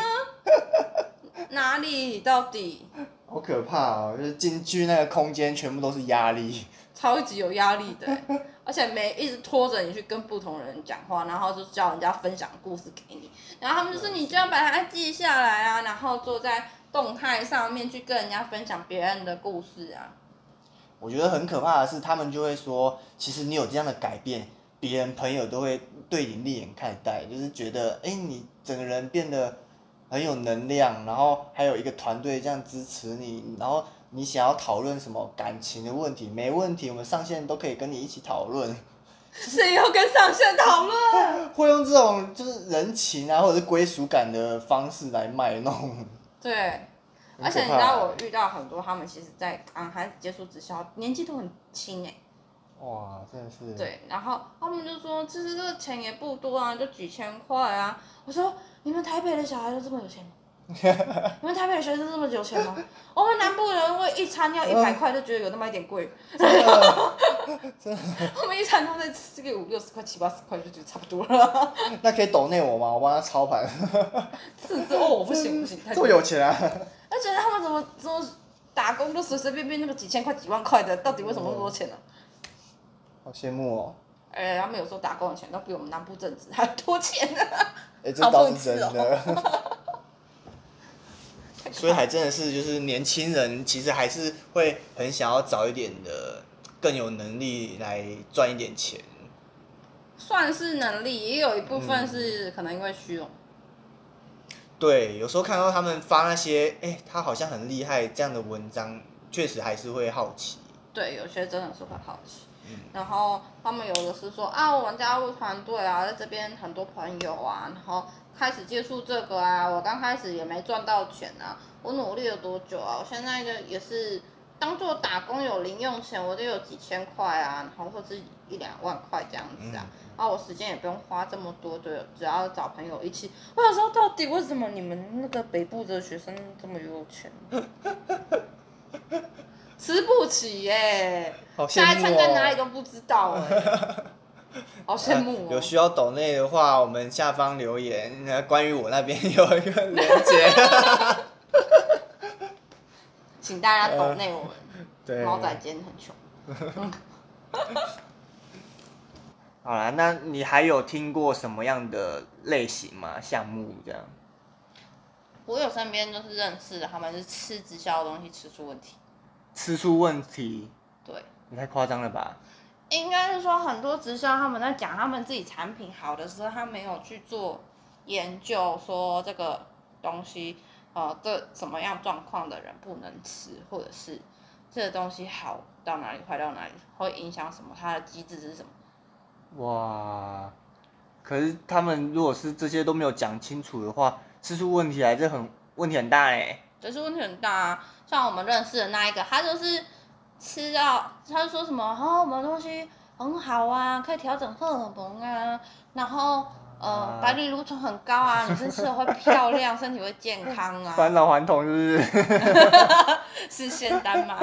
哪里到底？好可怕哦！就是进去那个空间，全部都是压力。超级有压力的欸，而且每一直拖着你去跟不同人讲话，然后就叫人家分享故事给你，然后他们就说你就要把它记下来啊，然后坐在动态上面去跟人家分享别人的故事啊。我觉得很可怕的是，他们就会说，其实你有这样的改变，别人朋友都会对你另眼看待，就是觉得，哎、你整个人变得很有能量，然后还有一个团队这样支持你，然后你想要讨论什么感情的问题，没问题，我们上线都可以跟你一起讨论。谁要跟上线讨论？会用这种就是人情啊，或者是归属感的方式来卖弄。对，而且你知道我遇到很多他们其实，在刚开始接触直销，年纪都很轻哎、哇，真的是。对，然后他们就说，其实这个钱也不多啊，就几千块啊。我说，你们台北的小孩都这么有钱吗？你们台北的学生这么有钱吗？我们南部人为一餐要一百块，就觉得有那么一点贵。我们一餐都在吃个五六十块、七八十块，就觉得差不多了。那可以抖内我吗？我帮他操盘。是是哦，我不行不行，太这么有钱啊！而且他们怎么怎么打工都随随便便那个几千块、几万块的，到底为什么那么多钱呢、好羡慕哦。哎、他们有时候打工的钱都比我们南部正职还多钱呢、哎、这倒是真的。所以还真的是，就是年轻人其实还是会很想要早一点的更有能力来赚一点钱。算是能力，也有一部分是可能因为虚荣。对，有时候看到他们发那些，哎、他好像很厉害这样的文章，确实还是会好奇。对，有些真的是会好奇。嗯然后他们有的是说啊，我们加入团队啊，在这边很多朋友啊，然后开始接触这个啊，我刚开始也没赚到钱啊，我努力了多久啊？我现在就也是当做打工有零用钱，我就有几千块啊，然后或是一两万块这样子啊，然后我时间也不用花这么多，对，只要找朋友一起。我有时候到底为什么你们那个北部的学生这么有钱？吃不起耶、下一餐在哪里哦。都不知道哎、好羡慕哦、有需要抖内的话，我们下方留言。那关于我那边有一个连接。请大家抖内我们，对。猫仔今天很穷。好啦，那你还有听过什么样的类型吗？项目这样？我有身边就是认识的，他们是吃直销的东西吃出问题。吃出问题？对，你太夸张了吧？应该是说很多直销他们在讲他们自己产品好的时候，他没有去做研究，说这个东西呃这什么样状况的人不能吃，或者是这个东西好到哪里坏到哪里，会影响什么，它的机制是什么。哇！可是他们如果是这些都没有讲清楚的话，吃出问题来，这很问题很大哎。就是问题很大啊。像我们认识的那一个，他就是吃到，他就说什么哦，我们东西很好啊，可以调整荷尔蒙啊，然后呃啊白藜芦醇很高啊，女生吃了会漂亮，身体会健康啊。返老还童是不是？是仙丹吗？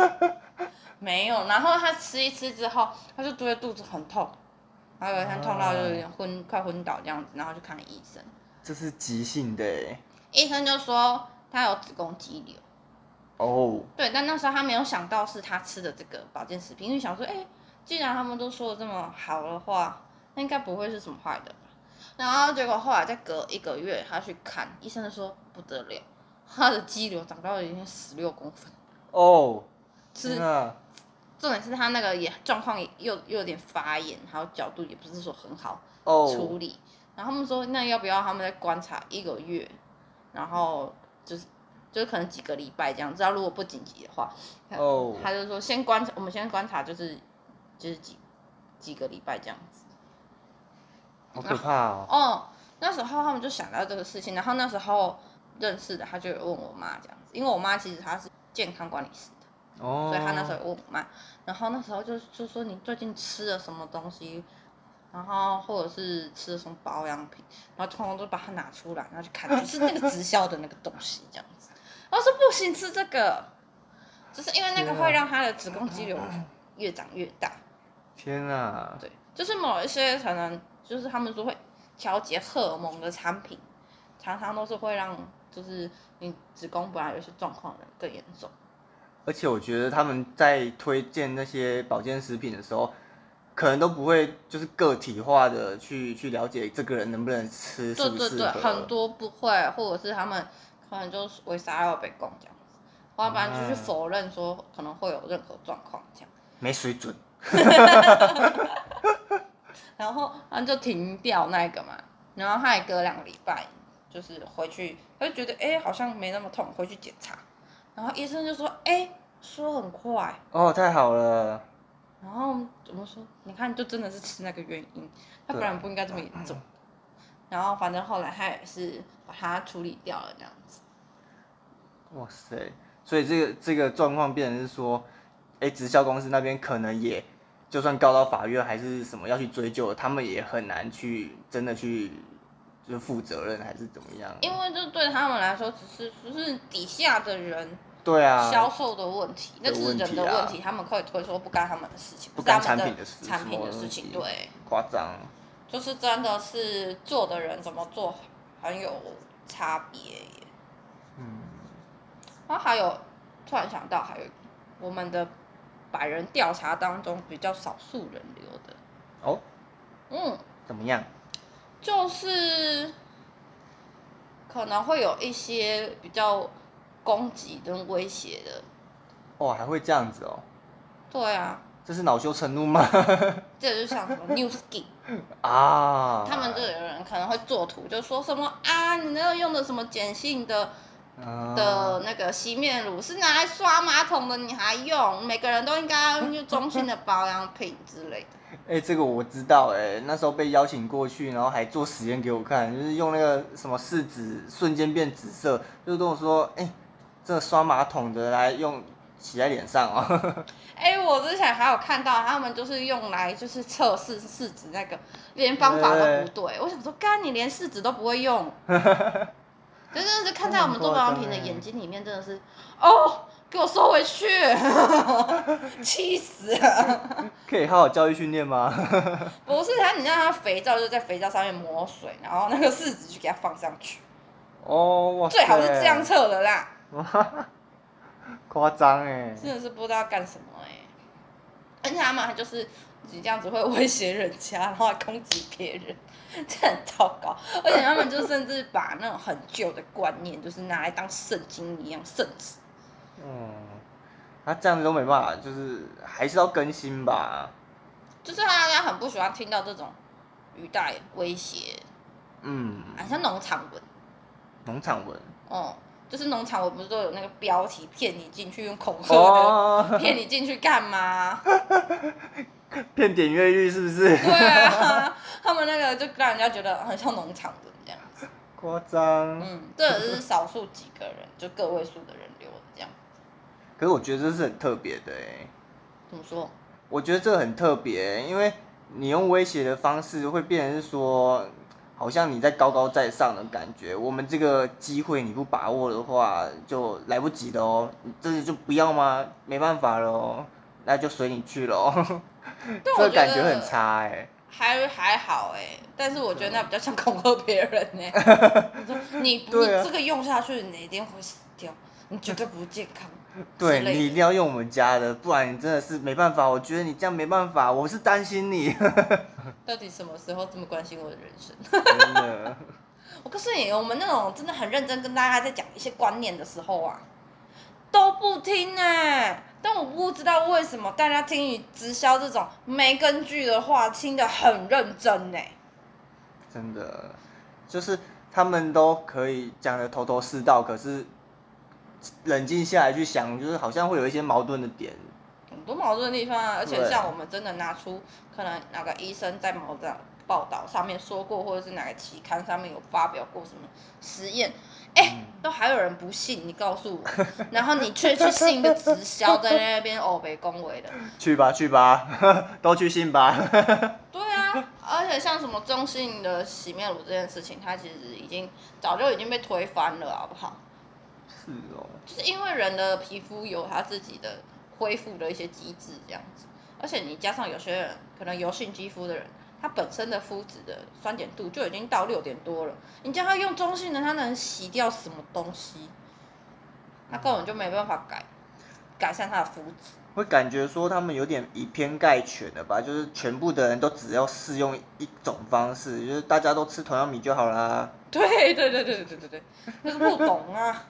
没有，然后他吃一吃之后，他就觉得肚子很痛，然后有一天痛到就有点昏，快昏倒这样子，然后就看了医生。这是急性的哎。医生就说他有子宫肌瘤。哦，对，但那时候他没有想到是他吃的这个保健食品，因为想说，哎、既然他们都说的这么好的话，那应该不会是什么坏的吧。然后结果后来再隔一个月，他去看医生，就说不得了，他的肌瘤长到了已经十六公分，哦，是重点是他那个也状况又又有点发炎，还有角度也不是说很好处哦，理。然后他们说，那要不要他们再观察一个月，然后就是就是可能几个礼拜这样，知道如果不紧急的话，哦他就说先观察，我们先观察就是就是几几个礼拜这样子。好可怕哦。哦，那时候他们就想到这个事情，然后那时候认识的他就有问我妈这样子，因为我妈其实她是健康管理师的，哦。所以她那时候有问我妈，然后那时候就就说你最近吃了什么东西，然后或者是吃了什么保养品，然后通通都把它拿出来，然后去看，就是那个直销的那个东西这样子。然后说不行吃这个，就是因为那个会让他的子宫肌瘤越长越大。天啊！对，就是某一些可能就是他们说会调节荷尔蒙的产品，常常都是会让就是你子宫本来有一些状况的更严重。而且我觉得他们在推荐那些保健食品的时候，可能都不会就是个体化的去去了解这个人能不能吃，对对对，很多不会，或者是他们可能就是为啥要被供这样子，要不然就去啊否认说可能会有任何状况这样。没水准。然后他就停掉那个嘛，然后他也隔两个礼拜，就是回去，他就觉得哎、诶好像没那么痛，回去检查，然后医生就说哎、诶说很快，哦，太好了。然后怎么说？你看就真的是吃那个原因，他不对然不应该这么严重。然后反正后来他也是把它处理掉了这样子。哇塞！所以这个这个状况变成是说，哎，直销公司那边可能也，就算告到法院还是什么要去追究，他们也很难去真的去就是负责任还是怎么样？因为这对他们来说，只是只是底下的人对啊，销售的问题，那是人的的问题啊，他们可以推说不干他们的事情，不干产品的事产品的事情，对，夸张。就是真的是做的人怎么做很有差别耶。嗯，然后还有突然想到，还有我们的百人调查当中比较少数人留的，哦，嗯，怎么样？就是可能会有一些比较攻击跟威胁的，哦，还会这样子哦？对啊，这是恼羞成怒吗？这就像什么 New Skin，啊，他们就有人可能会做图，就说什么啊，你那个用的什么碱性的啊的那个洗面乳是拿来刷马桶的，你还用？每个人都应该要用中性的保养品之类的。哎、这个我知道哎、那时候被邀请过去，然后还做实验给我看，就是用那个什么试纸瞬间变紫色，就跟我说，哎、这个刷马桶的来用洗在脸上哦。哎、我之前还有看到他们就是用来就是测试试纸那个，连方法都不对。我想说，干你连试纸都不会用，就真的是看在我们做保养品的眼睛里面，真的是 哦，给我收回去，气死了！可以好好教育训练吗？不是他，你让他肥皂就在肥皂上面抹水，然后那个试纸就给他放上去，哦，哇，最好是这样测的啦。夸张哎，真的是不知道干什么哎、而且他们还就是你这样子会威胁人家，然后还攻击别人，这很糟糕。而且他们就甚至把那种很旧的观念，就是拿来当圣经一样圣旨。嗯，他这样子都没办法，就是还是要更新吧。就是大家很不喜欢听到这种语带威胁，嗯，好像农场文农场文哦、就是农场我不是都有那个标题骗你进去用恐吓的，哦，骗、你进去干嘛？骗点阅率是不是？对啊，他们那个就让人家觉得很像农场的这样子。夸张。嗯，这也是少数几个人，就个位数的人留的这样。可是我觉得这是很特别的哎，怎么说？我觉得这个很特别，因为你用威胁的方式会变成是说，好像你在高高在上的感觉。我们这个机会你不把握的话，就来不及了哦。你这里就不要吗？没办法了哦，那就随你去了哦。但 这感觉很差哎。还还好哎、但是我觉得那比较像恐吓别人 呢、你说你这个用下去，你一定会死掉，你绝对不健康。对你一定要用我们家的，不然你真的是没办法。我觉得你这样没办法，我是担心你，到底什么时候这么关心我的人生？真的。我告诉你，我们那种真的很认真跟大家在讲一些观念的时候啊，都不听哎、但我不知道为什么大家听你直销这种没根据的话，听得很认真哎、真的，就是他们都可以讲的头头是道，可是冷静下来去想，就是好像会有一些矛盾的点。很多矛盾的地方啊，而且像我们真的拿出可能哪个医生在某个报道上面说过，或者是哪个期刊上面有发表过什么实验，哎、都还有人不信，你告诉我，然后你却去信一个直销在那边欧北恭维的，去吧，去吧，都去信吧。对啊，而且像什么中性的洗面乳这件事情，它其实已经早就已经被推翻了，好不好？是哦，就是因为人的皮肤有他自己的恢复的一些机制，这样子。而且你加上有些人可能油性肌肤的人，他本身的肤质的酸碱度就已经到六点多了，你叫他用中性的，他能洗掉什么东西？他根本就没办法改改善他的肤质。会感觉说他们有点以偏概全的吧，就是全部的人都只要适用一种方式，就是大家都吃同样米就好啦。对对对对对对对对，就是不懂啊。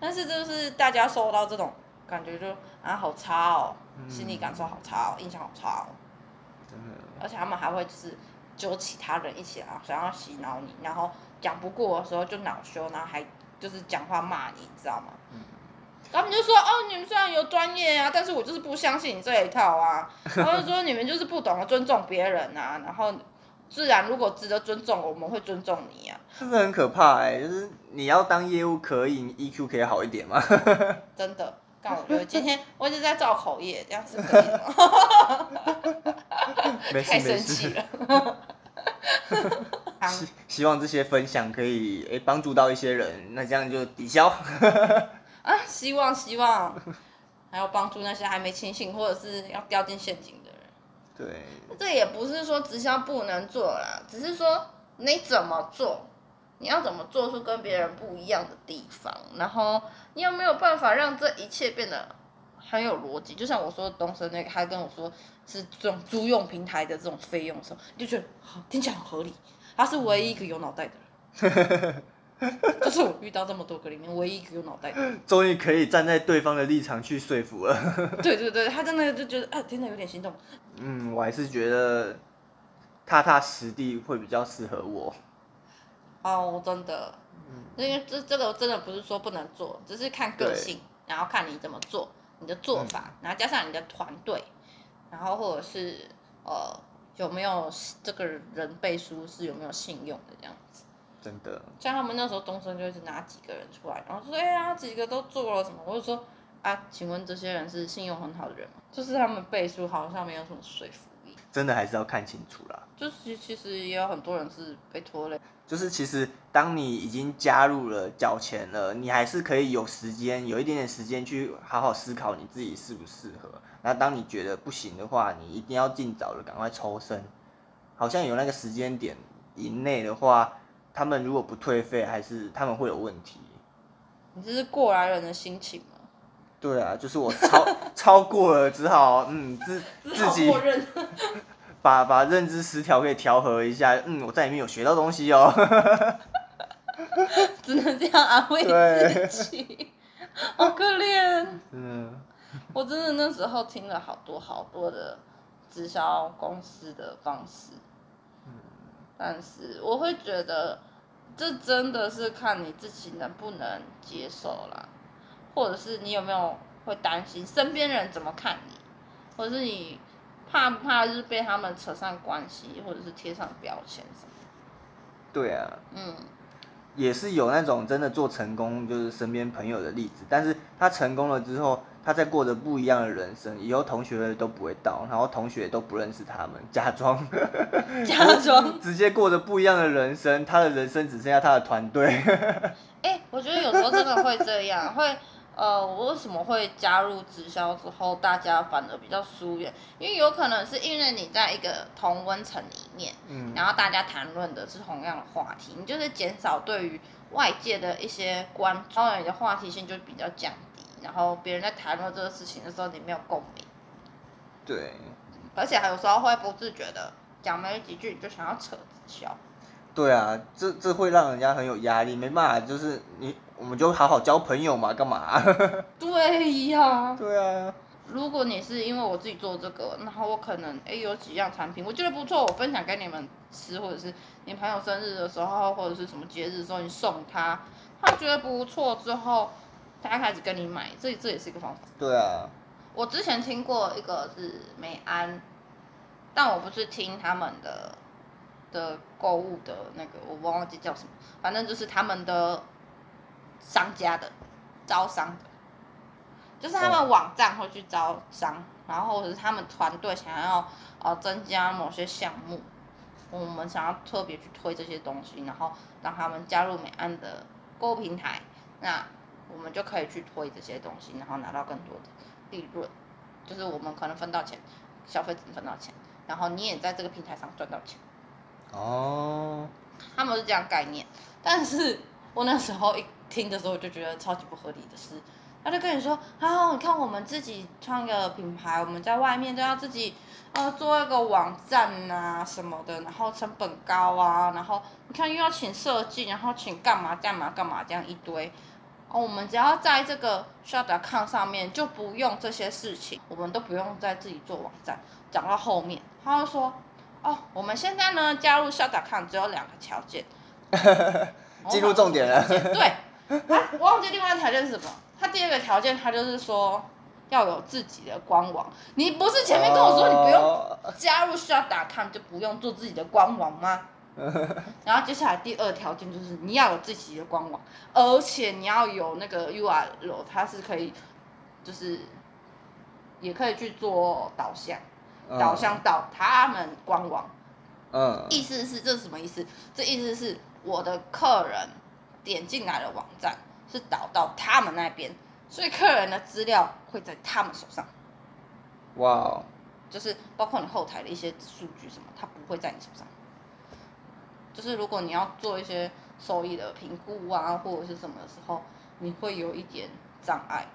但是就是大家收到这种感觉就啊好差哦，心理感受好差哦，印象好差哦。真的，而且他们还会就是揪其他人一起啊想要洗脑你，然后讲不过的时候就恼羞，然后还就是讲话骂你，你知道吗？他们就说哦，你们虽然有专业啊，但是我就是不相信你这一套啊。然后就说你们就是不懂得尊重别人啊，然后自然如果值得尊重，我们会尊重你啊，这是很可怕哎、就是你要当业务可以，你 EQ 可以好一点吗？真的。但我觉得今天我一直在造口业，这样子可以的吗？没事太没生气事。了。希希望这些分享可以诶帮助到一些人，那这样就抵消。啊，希望希望，还要帮助那些还没清醒或者是要掉进陷阱。对，这也不是说直销不能做啦，只是说你怎么做，你要怎么做出跟别人不一样的地方，然后你有没有办法让这一切变得很有逻辑？就像我说东升那个，他跟我说是这种租用平台的这种费用的时候，你就觉得好听起来很合理。他是唯一一个有脑袋的人，就是我遇到这么多个里面唯一一个有脑袋的。终于可以站在对方的立场去说服了。对对对，他真的就觉得啊，真的有点心动。嗯，我还是觉得踏踏实地会比较适合我。哦，真的，因为这这个真的不是说不能做，只是看个性，然后看你怎么做，你的做法，然后加上你的团队，然后或者是呃有没有这个人背书是有没有信用的这样子。真的，像他们那时候东升就一直拿几个人出来，然后说哎呀几个都做了什么，我就说啊，请问这些人是信用很好的人吗？就是他们背书好像没有什么说服力，真的还是要看清楚啦。就是其实也有很多人是被拖累。就是其实当你已经加入了缴钱了，你还是可以有时间，有一点点时间去好好思考你自己适不适合。那当你觉得不行的话，你一定要尽早的赶快抽身。好像有那个时间点以内的话，他们如果不退费，还是他们会有问题。你这是过来人的心情吗？对啊，就是我超 超过了，只好嗯自自己。把把认知失调可以调和一下。嗯，我在里面有学到东西哦。只能这样安慰自己，好可怜。嗯，我真的那时候听了好多好多的直销公司的方式，但是我会觉得这真的是看你自己能不能接受啦，或者是你有没有会担心身边人怎么看你，或者是你怕不怕就是被他们扯上关系，或者是贴上标签什么？对啊。嗯，也是有那种真的做成功，就是身边朋友的例子，但是他成功了之后，他在过着不一样的人生，以后同学都不会到，然后同学都不认识他们，假装 假装。直接过着不一样的人生，他的人生只剩下他的团队。哎、我觉得有时候真的会这样，会呃，我为什么会加入直销之后，大家反而比较疏远？因为有可能是因为你在一个同温层里面，嗯，然后大家谈论的是同样的话题，你就是减少对于外界的一些关注，然后你的话题性就比较降低，然后别人在谈论这个事情的时候，你没有共鸣，对，而且还有时候会不自觉的讲没几句你就想要扯直销。对啊，这这会让人家很有压力，没办法，就是你我们就好好交朋友嘛，干嘛？对呀、对啊，如果你是因为我自己做这个，然后我可能哎有几样产品我觉得不错，我分享给你们吃，或者是你朋友生日的时候，或者是什么节日的时候你送他，他觉得不错之后，他开始跟你买，这这也是一个方法。对啊，我之前听过一个是美安，但我不是听他们的的购物的那个，我忘记叫什么，反正就是他们的商家的招商的，就是他们网站会去招商，然后或者是他们团队想要呃增加某些项目，我们想要特别去推这些东西，然后让他们加入美安的购物平台，那我们就可以去推这些东西，然后拿到更多的利润，就是我们可能分到钱，消费者分到钱，然后你也在这个平台上赚到钱。哦，他们是这样概念，但是我那时候一听的时候，我就觉得超级不合理的是，他就跟你说，啊，你看我们自己创一个品牌，我们在外面都要自己呃做一个网站啊什么的，然后成本高啊，然后你看又要请设计，然后请干嘛干嘛干嘛这样一堆。哦，我们只要在这个 shop.com 上面就不用这些事情，我们都不用再自己做网站。讲到后面，他就说，哦，我们现在呢加入 shop.com 只有两个条件。进入重点了对，啊，我忘记另外一个条件是什么。他第二个条件，他就是说要有自己的官网。你不是前面跟我说你不用哦加入 shop.com 就不用做自己的官网吗？然后接下来第二条件就是你要有自己的官网，而且你要有那个 URL，它是可以，就是也可以去做导向，导向到他们官网。嗯，意思是这是什么意思？这意思是我的客人点进来的网站是导到他们那边，所以客人的资料会在他们手上，哇哦，就是包括你后台的一些数据什么，它不会在你手上。就是如果你要做一些收益的评估啊，或者是什么的时候，你会有一点障碍。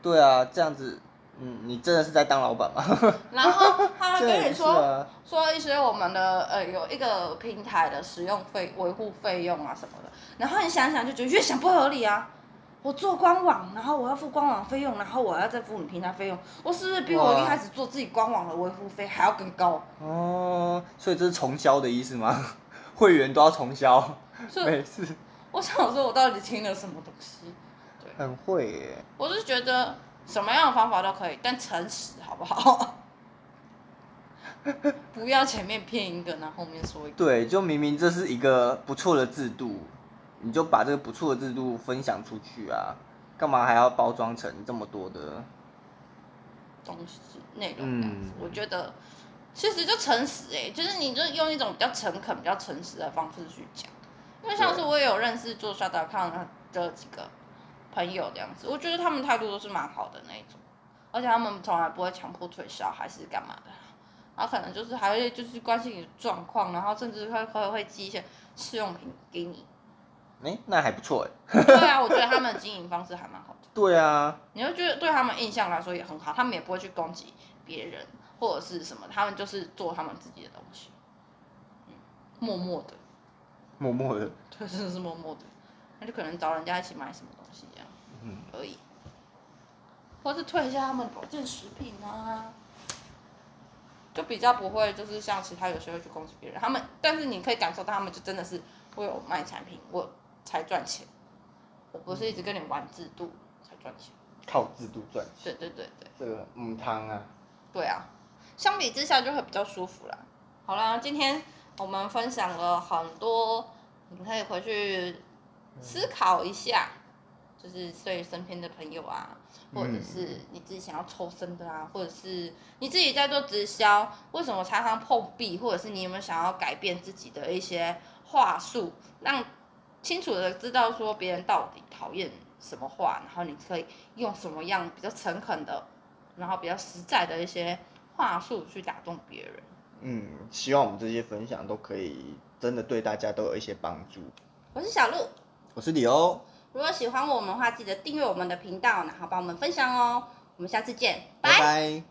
对啊，这样子，嗯，你真的是在当老板吗？然后他跟你说，啊，说一些我们的呃有一个平台的使用费维护费用啊什么的，然后你想想就觉得越想不合理啊，我做官网，然后我要付官网费用，然后我要再付你平台费用，我是不是比我一开始做自己官网的维护费还要更高？哦，所以这是重销的意思吗？会员都要重销，所以每次我想说，我到底听了什么东西？很会耶。我是觉得什么样的方法都可以，但诚实好不好？不要前面骗一个，然后后面说一个。对，就明明这是一个不错的制度，你就把这个不错的制度分享出去啊，干嘛还要包装成这么多的？东西内容嗯我觉得其实就诚实哎、就是你就用一种比较诚恳、比较诚实的方式去讲。因为上次我也有认识做 c o m 的几个朋友这样子，我觉得他们态度都是蛮好的那一种，而且他们从来不会强迫推销还是干嘛的，然后可能就是还会就是关心你的状况，然后甚至会会会寄一些试用品给你。哎、那还不错哎。对啊，我觉得他们的经营方式还蛮好的。对啊，你会觉得对他们印象来说也很好，他们也不会去攻击别人或者是什么，他们就是做他们自己的东西，嗯，默默的，默默的，对，真的是默默的，那就可能找人家一起买什么东西这样嗯，而已，或是退一下他们保健食品啊，就比较不会就是像其他有些会去攻击别人，他们但是你可以感受到他们就真的是我有卖产品，我才赚钱，我不是一直跟你玩制度才赚钱，靠制度赚钱，对对对对。这个母汤啊。对啊，相比之下就会比较舒服啦。好啦，今天我们分享了很多，你可以回去思考一下，就是对身边的朋友啊，或者是你自己想要抽身的啊，或者是你自己在做直销，为什么常常碰壁，或者是你有没有想要改变自己的一些话术，让清楚的知道说别人到底讨厌什么话，然后你可以用什么样比较诚恳的。然后比较实在的一些话术去打动别人。嗯，希望我们这些分享都可以真的对大家都有一些帮助。我是小鹿，我是李欧，如果喜欢我们的话，记得订阅我们的频道，然后帮我们分享哦。我们下次见，拜拜